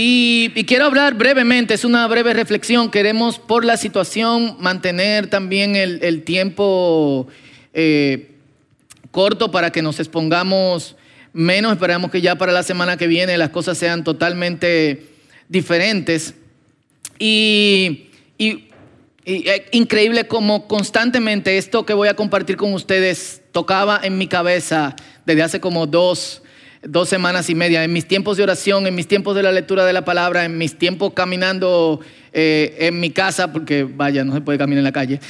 Y, quiero hablar brevemente, es una breve reflexión. Queremos por la situación mantener también el, tiempo eh, corto para que nos expongamos menos. Esperamos que ya para la semana que viene las cosas sean totalmente diferentes. Y, y, eh, increíble como constantemente esto que voy a compartir con ustedes tocaba en mi cabeza desde hace como dos dos semanas y media, en mis tiempos de oración, en mis tiempos de la lectura de la palabra, en mis tiempos caminando eh, en mi casa, porque vaya, no se puede caminar en la calle.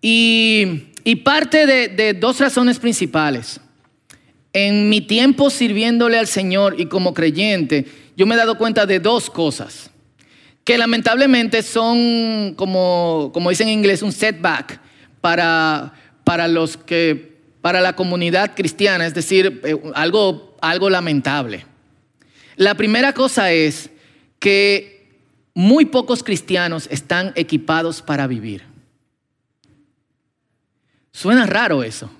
Y, parte de, de dos razones principales. En mi tiempo sirviéndole al Señor y como creyente, yo me he dado cuenta de dos cosas que lamentablemente son, como, como dicen en inglés, un setback para, para los que para la comunidad cristiana, es decir, eh, algo, algo lamentable. La primera cosa es que muy pocos cristianos están equipados para vivir. Suena raro eso.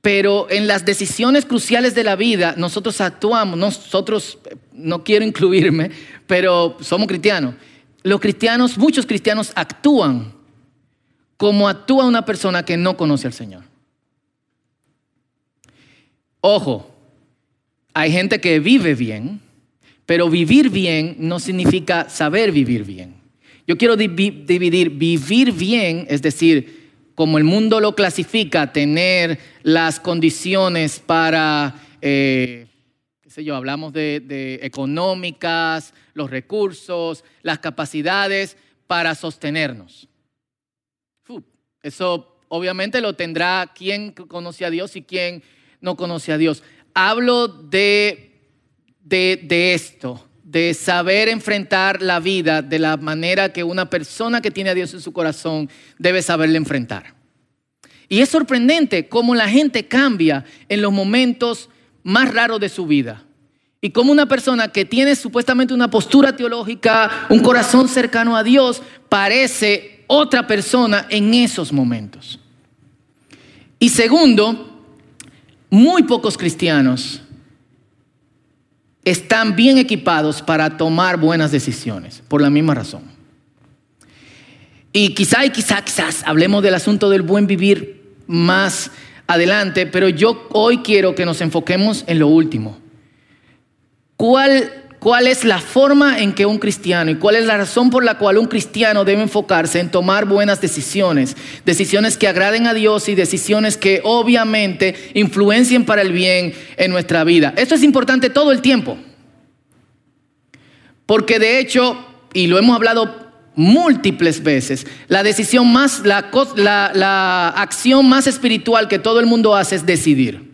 Pero en las decisiones cruciales de la vida, nosotros actuamos, nosotros, no quiero incluirme, pero somos cristianos. Los cristianos, muchos cristianos actúan como actúa una persona que no conoce al Señor. Ojo, hay gente que vive bien, pero vivir bien no significa saber vivir bien. Yo quiero dividir vivir bien, es decir, como el mundo lo clasifica, tener las condiciones para, eh, qué sé yo, hablamos de, de económicas, los recursos, las capacidades para sostenernos. Eso obviamente lo tendrá quien conoce a Dios y quien no conoce a Dios. Hablo de, de, esto, de saber enfrentar la vida de la manera que una persona que tiene a Dios en su corazón debe saberle enfrentar. Y es sorprendente cómo la gente cambia en los momentos más raros de su vida. Y cómo una persona que tiene supuestamente una postura teológica, un corazón cercano a Dios, parece otra persona en esos momentos. Y segundo, muy pocos cristianos están bien equipados para tomar buenas decisiones, por la misma razón. Y quizá y quizá, quizás hablemos del asunto del buen vivir más adelante, pero yo hoy quiero que nos enfoquemos en lo último. ¿Cuál cuál es la forma en que un cristiano y cuál es la razón por la cual un cristiano debe enfocarse en tomar buenas decisiones, decisiones que agraden a Dios y decisiones que obviamente influencien para el bien en nuestra vida. Esto es importante todo el tiempo, porque de hecho, y lo hemos hablado múltiples veces, la decisión más, la, acción más espiritual que todo el mundo hace es decidir.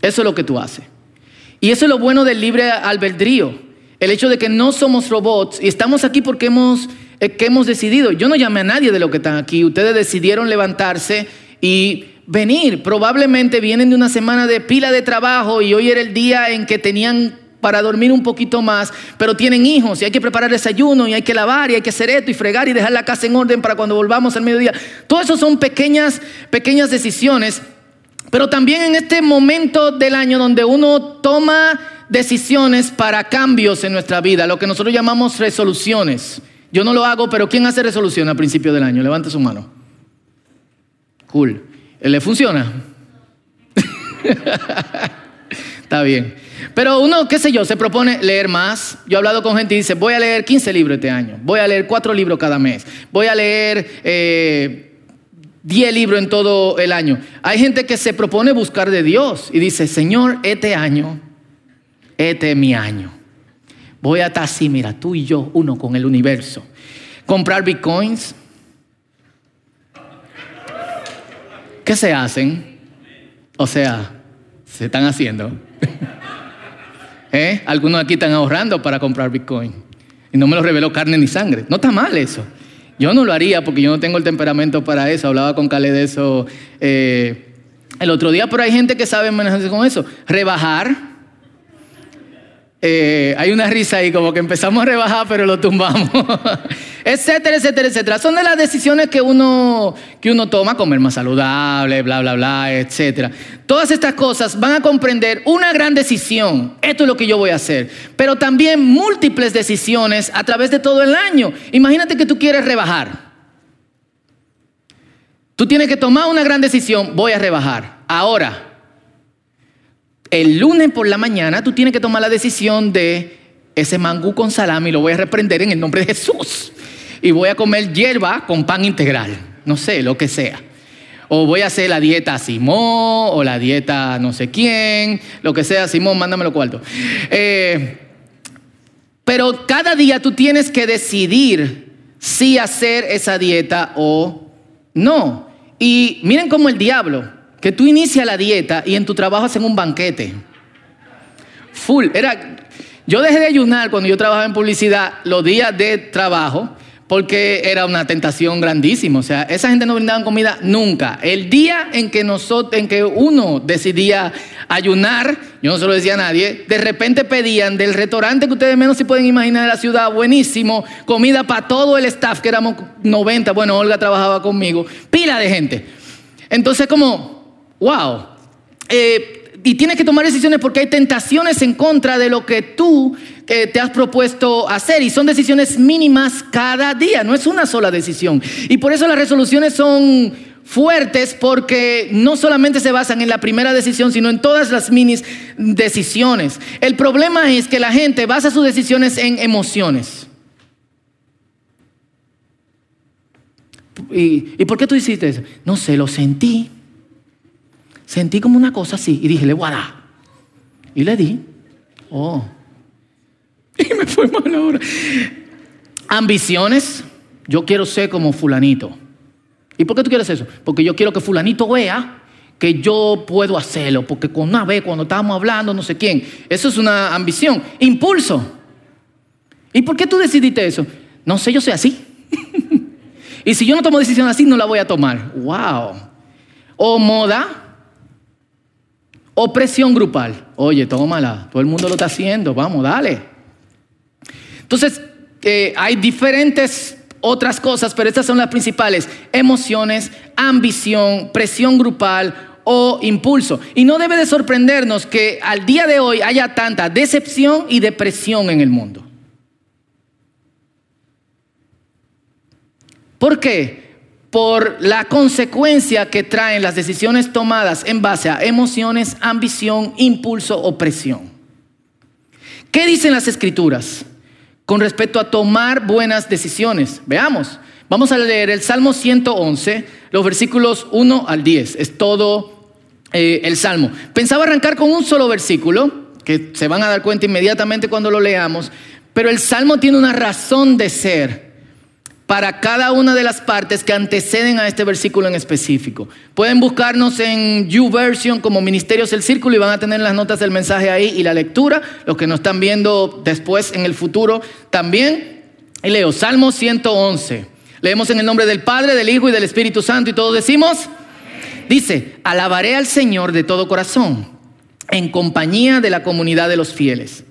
Eso es lo que tú haces. Y eso es lo bueno del libre albedrío. El hecho de que no somos robots y estamos aquí porque hemos, eh, que hemos decidido. Yo no llamé a nadie de lo que están aquí. Ustedes decidieron levantarse y venir. Probablemente vienen de una semana de pila de trabajo y hoy era el día en que tenían para dormir un poquito más, pero tienen hijos y hay que preparar desayuno y hay que lavar y hay que hacer esto y fregar y dejar la casa en orden para cuando volvamos al mediodía. Todo eso son pequeñas, pequeñas decisiones pero también en este momento del año donde uno toma decisiones para cambios en nuestra vida, lo que nosotros llamamos resoluciones. Yo no lo hago, pero ¿quién hace resolución a principio del año? Levante su mano. Cool. ¿Le funciona? Está bien. Pero uno, qué sé yo, se propone leer más. Yo he hablado con gente y dice, voy a leer 15 libros este año, voy a leer 4 libros cada mes, voy a leer... Eh, 10 libros en todo el año. Hay gente que se propone buscar de Dios y dice, Señor, este año, este es mi año. Voy a estar así, mira, tú y yo, uno con el universo. Comprar bitcoins. ¿Qué se hacen? O sea, se están haciendo. ¿Eh? Algunos aquí están ahorrando para comprar bitcoin. Y no me lo reveló carne ni sangre. No está mal eso. Yo no lo haría porque yo no tengo el temperamento para eso. Hablaba con Cale de eso eh, el otro día, pero hay gente que sabe manejarse con eso. Rebajar. Eh, hay una risa ahí, como que empezamos a rebajar, pero lo tumbamos. etcétera, etcétera, etcétera. Son de las decisiones que uno, que uno toma, comer más saludable, bla, bla, bla, etcétera. Todas estas cosas van a comprender una gran decisión. Esto es lo que yo voy a hacer. Pero también múltiples decisiones a través de todo el año. Imagínate que tú quieres rebajar. Tú tienes que tomar una gran decisión, voy a rebajar. Ahora, el lunes por la mañana tú tienes que tomar la decisión de ese mangú con salami lo voy a reprender en el nombre de Jesús. Y voy a comer hierba con pan integral, no sé, lo que sea. O voy a hacer la dieta Simón o la dieta no sé quién, lo que sea, Simón, mándamelo cuarto. Eh, pero cada día tú tienes que decidir si hacer esa dieta o no. Y miren cómo el diablo, que tú inicias la dieta y en tu trabajo hacen un banquete. Full. Era, yo dejé de ayunar cuando yo trabajaba en publicidad los días de trabajo porque era una tentación grandísima. O sea, esa gente no brindaba comida nunca. El día en que, nosotros, en que uno decidía ayunar, yo no se lo decía a nadie, de repente pedían del restaurante que ustedes menos se pueden imaginar de la ciudad, buenísimo, comida para todo el staff, que éramos 90, bueno, Olga trabajaba conmigo, pila de gente. Entonces como, wow. Eh, y tienes que tomar decisiones porque hay tentaciones en contra de lo que tú eh, te has propuesto hacer y son decisiones mínimas cada día, no es una sola decisión. Y por eso las resoluciones son fuertes porque no solamente se basan en la primera decisión, sino en todas las mini decisiones. El problema es que la gente basa sus decisiones en emociones. ¿Y, ¿y por qué tú hiciste eso? No sé, lo sentí. Sentí como una cosa así y dije, le voy a dar. Y le di. Oh. Y me fue mal ahora. Ambiciones. Yo quiero ser como fulanito. ¿Y por qué tú quieres eso? Porque yo quiero que fulanito vea que yo puedo hacerlo. Porque con una vez, cuando estábamos hablando, no sé quién. Eso es una ambición. Impulso. ¿Y por qué tú decidiste eso? No sé, yo soy así. y si yo no tomo decisión así, no la voy a tomar. Wow. O moda. Opresión grupal. Oye, tómala. Todo el mundo lo está haciendo. Vamos, dale. Entonces, eh, hay diferentes otras cosas, pero estas son las principales. Emociones, ambición, presión grupal o impulso. Y no debe de sorprendernos que al día de hoy haya tanta decepción y depresión en el mundo. ¿Por qué? Por la consecuencia que traen las decisiones tomadas en base a emociones, ambición, impulso o presión. ¿Qué dicen las escrituras con respecto a tomar buenas decisiones? Veamos, vamos a leer el Salmo 111, los versículos 1 al 10. Es todo eh, el Salmo. Pensaba arrancar con un solo versículo, que se van a dar cuenta inmediatamente cuando lo leamos, pero el Salmo tiene una razón de ser para cada una de las partes que anteceden a este versículo en específico. Pueden buscarnos en YouVersion como Ministerios del Círculo y van a tener las notas del mensaje ahí y la lectura. Los que nos están viendo después en el futuro también. Y leo Salmo 111. Leemos en el nombre del Padre, del Hijo y del Espíritu Santo y todos decimos, dice, alabaré al Señor de todo corazón, en compañía de la comunidad de los fieles.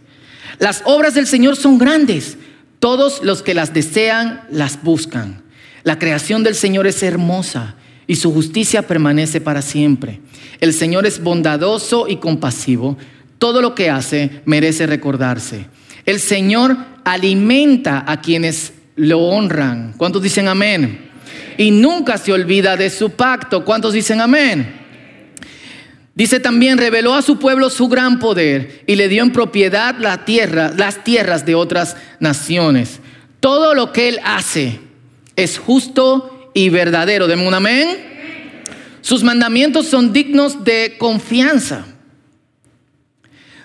Las obras del Señor son grandes todos los que las desean las buscan. La creación del Señor es hermosa y su justicia permanece para siempre. El Señor es bondadoso y compasivo. Todo lo que hace merece recordarse. El Señor alimenta a quienes lo honran. ¿Cuántos dicen amén? Y nunca se olvida de su pacto. ¿Cuántos dicen amén? Dice también, reveló a su pueblo su gran poder y le dio en propiedad las tierras de otras naciones. Todo lo que él hace es justo y verdadero. Deme un amén. Sus mandamientos son dignos de confianza.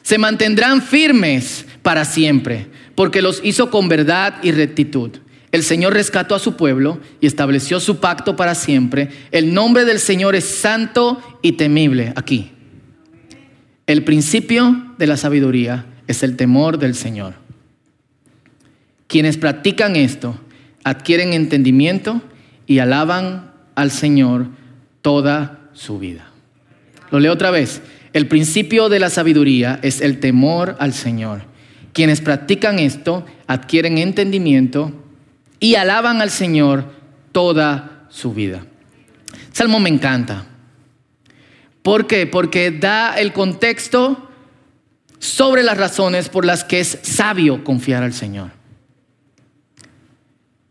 Se mantendrán firmes para siempre, porque los hizo con verdad y rectitud. El Señor rescató a su pueblo y estableció su pacto para siempre. El nombre del Señor es santo y temible aquí. El principio de la sabiduría es el temor del Señor. Quienes practican esto adquieren entendimiento y alaban al Señor toda su vida. Lo leo otra vez. El principio de la sabiduría es el temor al Señor. Quienes practican esto adquieren entendimiento y alaban al Señor toda su vida. Salmo me encanta. ¿Por qué? Porque da el contexto sobre las razones por las que es sabio confiar al Señor.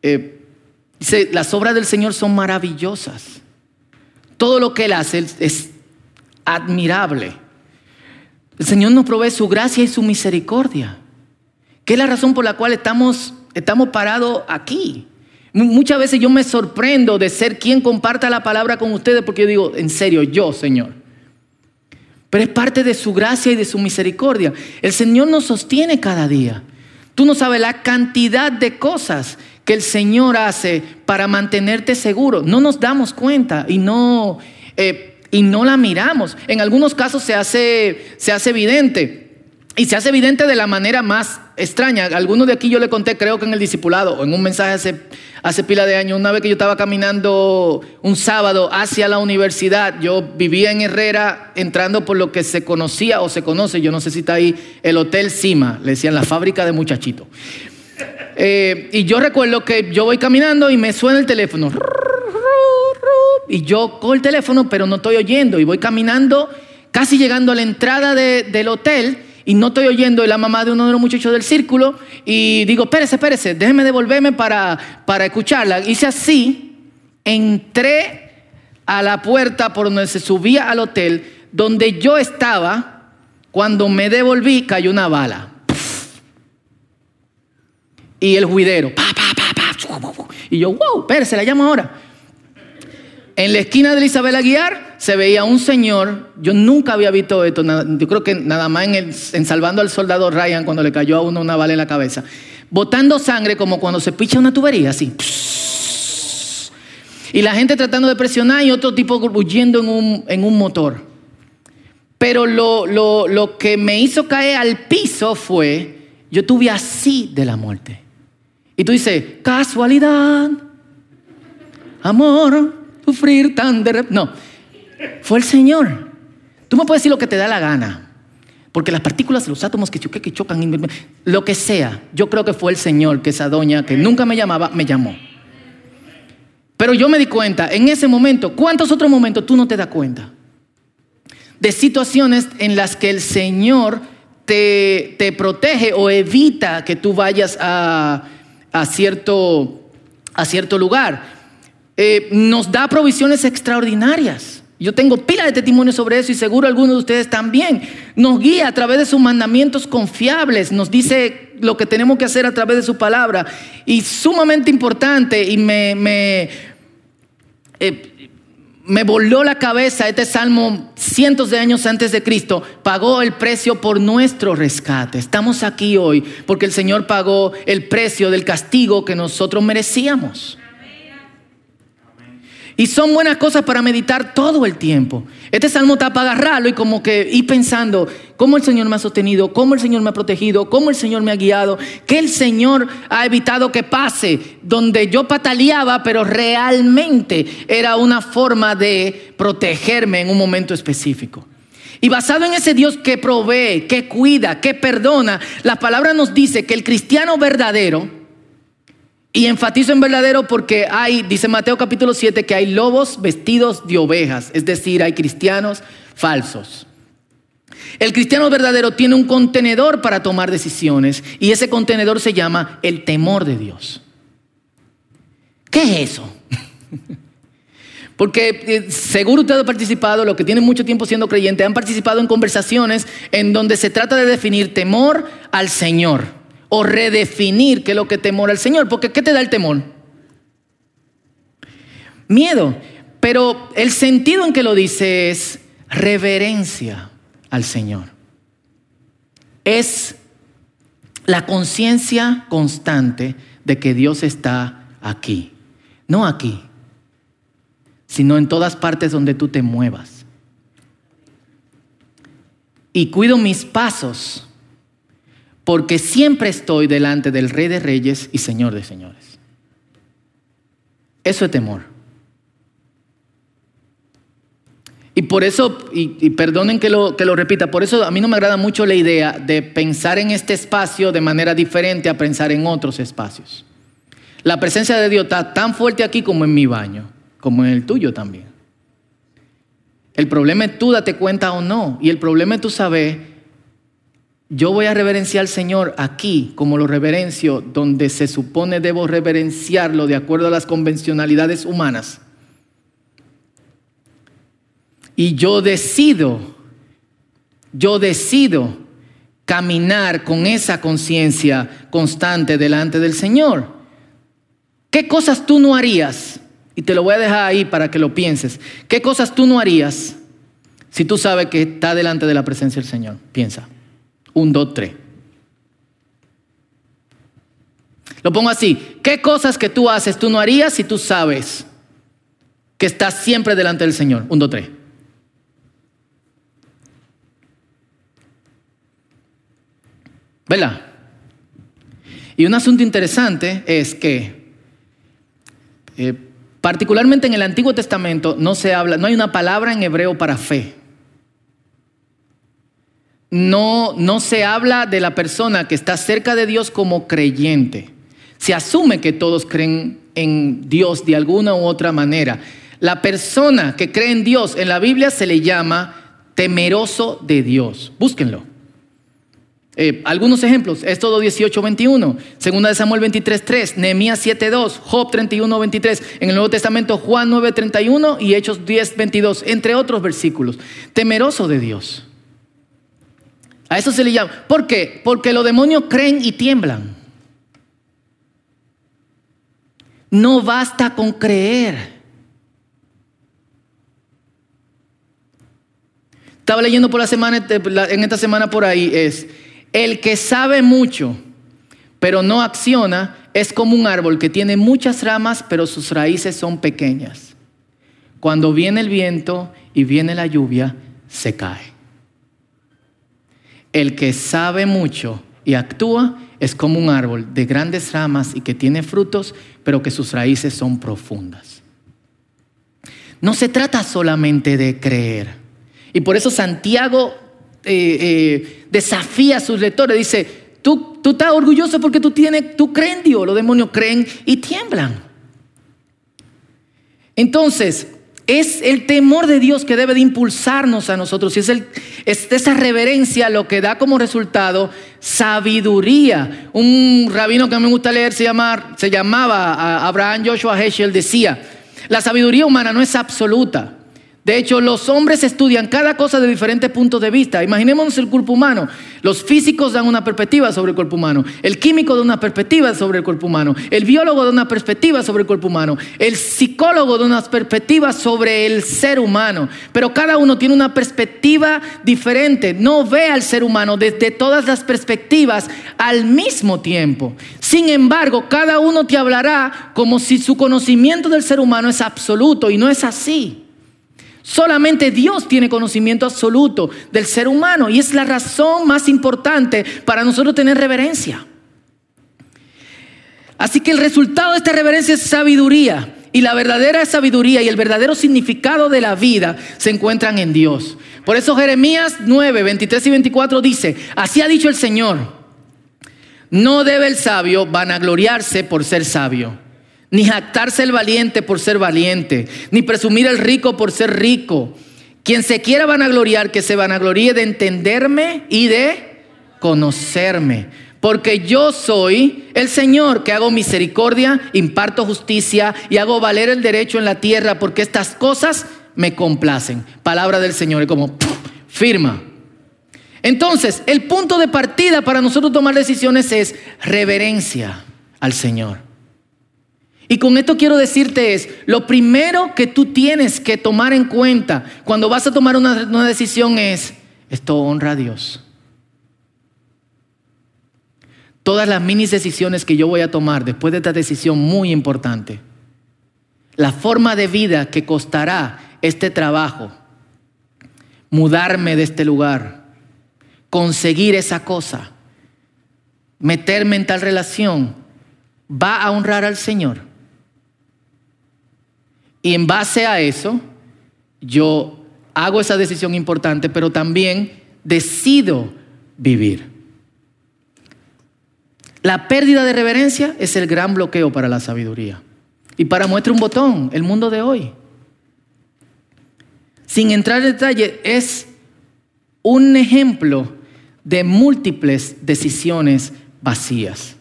Eh, dice, las obras del Señor son maravillosas. Todo lo que Él hace es admirable. El Señor nos provee su gracia y su misericordia, que es la razón por la cual estamos, estamos parados aquí. Muchas veces yo me sorprendo de ser quien comparta la palabra con ustedes porque yo digo, en serio, yo, Señor. Pero es parte de su gracia y de su misericordia. El Señor nos sostiene cada día. Tú no sabes la cantidad de cosas que el Señor hace para mantenerte seguro. No nos damos cuenta y no, eh, y no la miramos. En algunos casos se hace, se hace evidente. Y se hace evidente de la manera más extraña. Algunos de aquí yo le conté, creo que en el discipulado, o en un mensaje hace, hace pila de años, una vez que yo estaba caminando un sábado hacia la universidad, yo vivía en Herrera, entrando por lo que se conocía o se conoce, yo no sé si está ahí, el Hotel Cima, le decían la fábrica de muchachitos. Eh, y yo recuerdo que yo voy caminando y me suena el teléfono. Y yo cojo el teléfono, pero no estoy oyendo. Y voy caminando, casi llegando a la entrada del hotel y no estoy oyendo la mamá de uno de los muchachos del círculo y digo, espérese, espérese, déjeme devolverme para, para escucharla. Hice así, entré a la puerta por donde se subía al hotel, donde yo estaba, cuando me devolví cayó una bala. Y el juidero, pa, pa, pa, y yo, wow, espérese, la llamo ahora. En la esquina de Isabel Aguiar se veía un señor, yo nunca había visto esto, yo creo que nada más en, Salvando al Soldado Ryan cuando le cayó a uno una bala en la cabeza, botando sangre como cuando se picha una tubería, así. Y la gente tratando de presionar y otro tipo huyendo en un, motor. Pero lo que me hizo caer al piso fue, yo tuve así de la muerte. Y tú dices, casualidad, amor, sufrir tan de... No, fue el Señor. Tú me puedes decir lo que te da la gana, porque las partículas, los átomos que, que chocan, lo que sea, yo creo que fue el Señor que esa doña que nunca me llamaba, me llamó. Pero yo me di cuenta, en ese momento, ¿cuántos otros momentos tú no te das cuenta? De situaciones en las que el Señor te, te protege o evita que tú vayas a, a, cierto, a cierto lugar. Eh, nos da provisiones extraordinarias. Yo tengo pila de testimonios sobre eso y seguro algunos de ustedes también. Nos guía a través de sus mandamientos confiables, nos dice lo que tenemos que hacer a través de su palabra. Y sumamente importante, y me, me, eh, me voló la cabeza este salmo cientos de años antes de Cristo, pagó el precio por nuestro rescate. Estamos aquí hoy porque el Señor pagó el precio del castigo que nosotros merecíamos. Y son buenas cosas para meditar todo el tiempo. Este salmo está para agarrarlo y como que ir pensando cómo el Señor me ha sostenido, cómo el Señor me ha protegido, cómo el Señor me ha guiado, que el Señor ha evitado que pase, donde yo pataleaba, pero realmente era una forma de protegerme en un momento específico. Y basado en ese Dios que provee, que cuida, que perdona, la palabra nos dice que el cristiano verdadero, y enfatizo en verdadero porque hay, dice Mateo capítulo 7, que hay lobos vestidos de ovejas, es decir, hay cristianos falsos. El cristiano verdadero tiene un contenedor para tomar decisiones y ese contenedor se llama el temor de Dios. ¿Qué es eso? Porque eh, seguro usted ha participado, los que tienen mucho tiempo siendo creyentes, han participado en conversaciones en donde se trata de definir temor al Señor o redefinir qué es lo que temor al Señor. Porque ¿qué te da el temor? Miedo. Pero el sentido en que lo dice es reverencia al Señor. Es la conciencia constante de que Dios está aquí. No aquí, sino en todas partes donde tú te muevas. Y cuido mis pasos porque siempre estoy delante del Rey de Reyes y Señor de Señores. Eso es temor. Y por eso, y, perdonen que lo, que lo repita, por eso a mí no me agrada mucho la idea de pensar en este espacio de manera diferente a pensar en otros espacios. La presencia de Dios está tan fuerte aquí como en mi baño, como en el tuyo también. El problema es tú date cuenta o no. Y el problema es tú saber, yo voy a reverenciar al Señor aquí como lo reverencio, donde se supone debo reverenciarlo de acuerdo a las convencionalidades humanas. Y yo decido, yo decido caminar con esa conciencia constante delante del Señor. ¿Qué cosas tú no harías? Y te lo voy a dejar ahí para que lo pienses. ¿Qué cosas tú no harías si tú sabes que está delante de la presencia del Señor? Piensa. Un, dos, tres. Lo pongo así. ¿Qué cosas que tú haces tú no harías si tú sabes que estás siempre delante del Señor? Un, dos, tres. ¿Verdad? Y un asunto interesante es que, eh, particularmente en el Antiguo Testamento, no se habla, no hay una palabra en hebreo para fe. No, no se habla de la persona que está cerca de Dios como creyente. Se asume que todos creen en Dios de alguna u otra manera. La persona que cree en Dios en la Biblia se le llama temeroso de Dios. Búsquenlo. Eh, algunos ejemplos, Éxodo 18, 21, Segunda de Samuel 23, 3, Nehemías 7, 2, Job 31, 23, en el Nuevo Testamento Juan 9, 31 y Hechos 10, 22, entre otros versículos. Temeroso de Dios. A eso se le llama. ¿Por qué? Porque los demonios creen y tiemblan. No basta con creer. Estaba leyendo por la semana, en esta semana por ahí, es el que sabe mucho, pero no acciona, es como un árbol que tiene muchas ramas, pero sus raíces son pequeñas. Cuando viene el viento y viene la lluvia, se cae. El que sabe mucho y actúa es como un árbol de grandes ramas y que tiene frutos, pero que sus raíces son profundas. No se trata solamente de creer. Y por eso Santiago eh, eh, desafía a sus lectores. Dice, tú, tú estás orgulloso porque tú, tienes, tú crees en Dios. Los demonios creen y tiemblan. Entonces, es el temor de Dios que debe de impulsarnos a nosotros. Y es, esa reverencia lo que da como resultado sabiduría. Un rabino que a mí me gusta leer se, se llamaba Abraham Joshua Heschel, decía, la sabiduría humana no es absoluta. De hecho, los hombres estudian cada cosa de diferentes puntos de vista. Imaginémonos el cuerpo humano. Los físicos dan una perspectiva sobre el cuerpo humano. El químico da una perspectiva sobre el cuerpo humano. El biólogo da una perspectiva sobre el cuerpo humano. El psicólogo da una perspectiva sobre el ser humano. Pero cada uno tiene una perspectiva diferente. No ve al ser humano desde todas las perspectivas al mismo tiempo. Sin embargo, cada uno te hablará como si su conocimiento del ser humano es absoluto y no es así. Solamente Dios tiene conocimiento absoluto del ser humano y es la razón más importante para nosotros tener reverencia. Así que el resultado de esta reverencia es sabiduría. Y la verdadera sabiduría y el verdadero significado de la vida se encuentran en Dios. Por eso Jeremías 9, 23 y 24 dice, así ha dicho el Señor, no debe el sabio vanagloriarse por ser sabio ni jactarse el valiente por ser valiente, ni presumir el rico por ser rico. Quien se quiera vanagloriar, que se vanagloríe de entenderme y de conocerme. Porque yo soy el Señor que hago misericordia, imparto justicia y hago valer el derecho en la tierra, porque estas cosas me complacen. Palabra del Señor, es como firma. Entonces, el punto de partida para nosotros tomar decisiones es reverencia al Señor. Y con esto quiero decirte es, lo primero que tú tienes que tomar en cuenta cuando vas a tomar una, decisión es, esto honra a Dios. Todas las mini decisiones que yo voy a tomar después de esta decisión muy importante, la forma de vida que costará este trabajo, mudarme de este lugar, conseguir esa cosa, meterme en tal relación, va a honrar al Señor. Y en base a eso, yo hago esa decisión importante, pero también decido vivir. La pérdida de reverencia es el gran bloqueo para la sabiduría. Y para muestra un botón, el mundo de hoy. Sin entrar en detalle, es un ejemplo de múltiples decisiones vacías,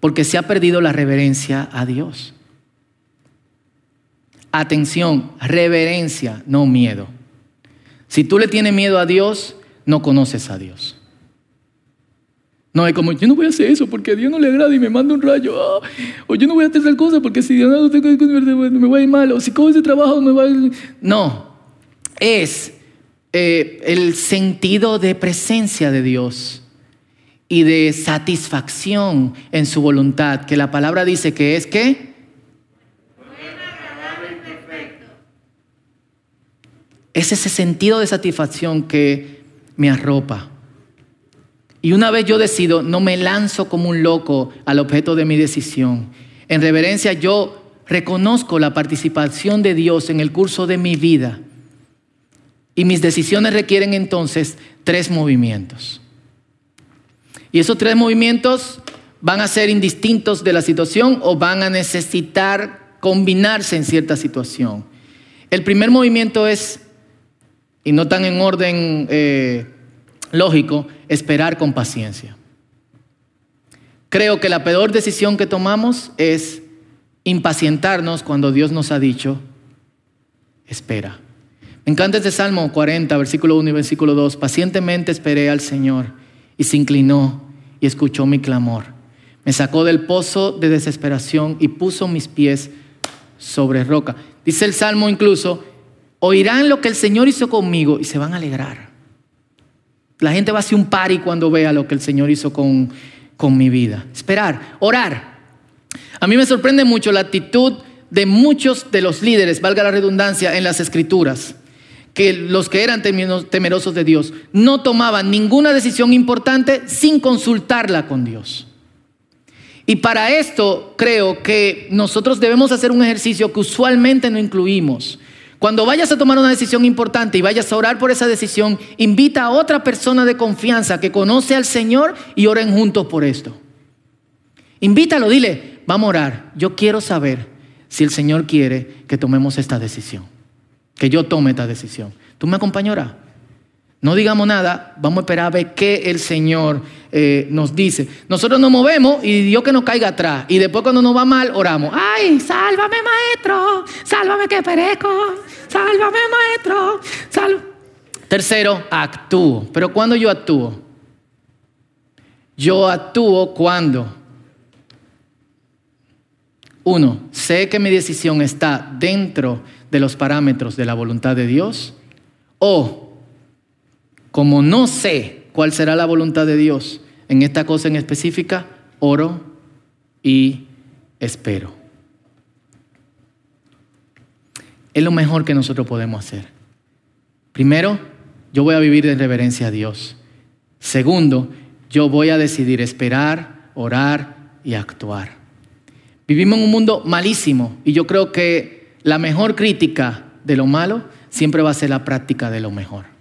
porque se ha perdido la reverencia a Dios. Atención, reverencia, no miedo. Si tú le tienes miedo a Dios, no conoces a Dios. No es como, yo no voy a hacer eso porque a Dios no le agrada y me manda un rayo. Ah, o yo no voy a hacer tal cosa porque si Dios no me voy a ir mal. O si cojo ese trabajo me va a ir... No, es eh, el sentido de presencia de Dios y de satisfacción en su voluntad, que la palabra dice que es que... Es ese sentido de satisfacción que me arropa. Y una vez yo decido, no me lanzo como un loco al objeto de mi decisión. En reverencia yo reconozco la participación de Dios en el curso de mi vida. Y mis decisiones requieren entonces tres movimientos. Y esos tres movimientos van a ser indistintos de la situación o van a necesitar combinarse en cierta situación. El primer movimiento es, y no tan en orden eh, lógico, esperar con paciencia. Creo que la peor decisión que tomamos es impacientarnos cuando Dios nos ha dicho, espera. Me encanta este Salmo 40, versículo 1 y versículo 2. Pacientemente esperé al Señor y se inclinó y escuchó mi clamor. Me sacó del pozo de desesperación y puso mis pies sobre roca. Dice el Salmo incluso, oirán lo que el Señor hizo conmigo y se van a alegrar. La gente va a hacer un pari cuando vea lo que el Señor hizo con, con mi vida. Esperar, orar. A mí me sorprende mucho la actitud de muchos de los líderes, valga la redundancia, en las escrituras, que los que eran temerosos de Dios no tomaban ninguna decisión importante sin consultarla con Dios. Y para esto creo que nosotros debemos hacer un ejercicio que usualmente no incluimos, cuando vayas a tomar una decisión importante y vayas a orar por esa decisión, invita a otra persona de confianza que conoce al Señor y oren juntos por esto. Invítalo, dile, vamos a orar. Yo quiero saber si el Señor quiere que tomemos esta decisión, que yo tome esta decisión. ¿Tú me acompañarás? No digamos nada, vamos a esperar a ver qué el Señor eh, nos dice. Nosotros nos movemos y Dios que nos caiga atrás. Y después cuando nos va mal, oramos. Ay, sálvame maestro, sálvame que perezco, sálvame maestro, Tercero, actúo. Pero ¿cuándo yo actúo? Yo actúo cuando, uno, sé que mi decisión está dentro de los parámetros de la voluntad de Dios o como no sé cuál será la voluntad de Dios en esta cosa en específica, oro y espero. Es lo mejor que nosotros podemos hacer. Primero, yo voy a vivir en reverencia a Dios. Segundo, yo voy a decidir esperar, orar y actuar. Vivimos en un mundo malísimo y yo creo que la mejor crítica de lo malo siempre va a ser la práctica de lo mejor.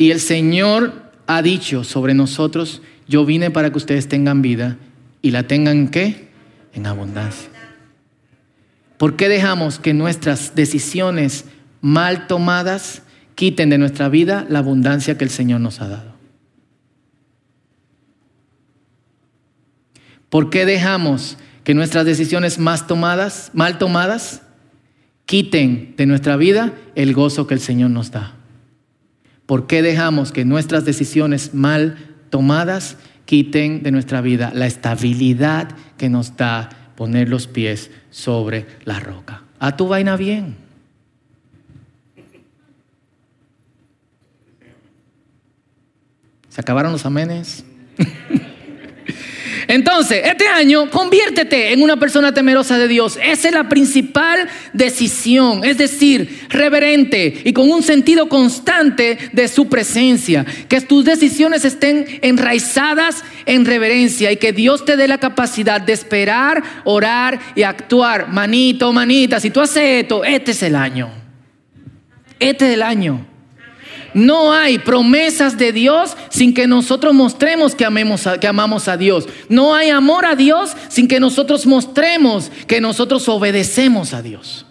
Y el Señor ha dicho sobre nosotros, yo vine para que ustedes tengan vida y la tengan qué? En abundancia. ¿Por qué dejamos que nuestras decisiones mal tomadas quiten de nuestra vida la abundancia que el Señor nos ha dado? ¿Por qué dejamos que nuestras decisiones más tomadas, mal tomadas, quiten de nuestra vida el gozo que el Señor nos da? ¿Por qué dejamos que nuestras decisiones mal tomadas quiten de nuestra vida la estabilidad que nos da poner los pies sobre la roca? A tu vaina bien. ¿Se acabaron los amenes? Entonces, este año, conviértete en una persona temerosa de Dios. Esa es la principal decisión, es decir, reverente y con un sentido constante de su presencia. Que tus decisiones estén enraizadas en reverencia y que Dios te dé la capacidad de esperar, orar y actuar. Manito, manita, si tú haces esto, este es el año. Este es el año. No hay promesas de Dios sin que nosotros mostremos que, amemos que amamos a Dios. No hay amor a Dios sin que nosotros mostremos que nosotros obedecemos a Dios.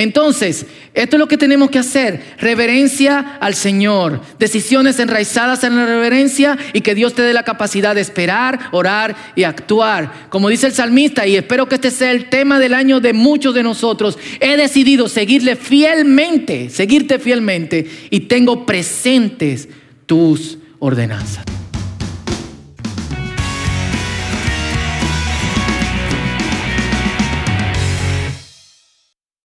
Entonces, esto es lo que tenemos que hacer. Reverencia al Señor. Decisiones enraizadas en la reverencia y que Dios te dé la capacidad de esperar, orar y actuar. Como dice el salmista, y espero que este sea el tema del año de muchos de nosotros, he decidido seguirle fielmente, seguirte fielmente y tengo presentes tus ordenanzas.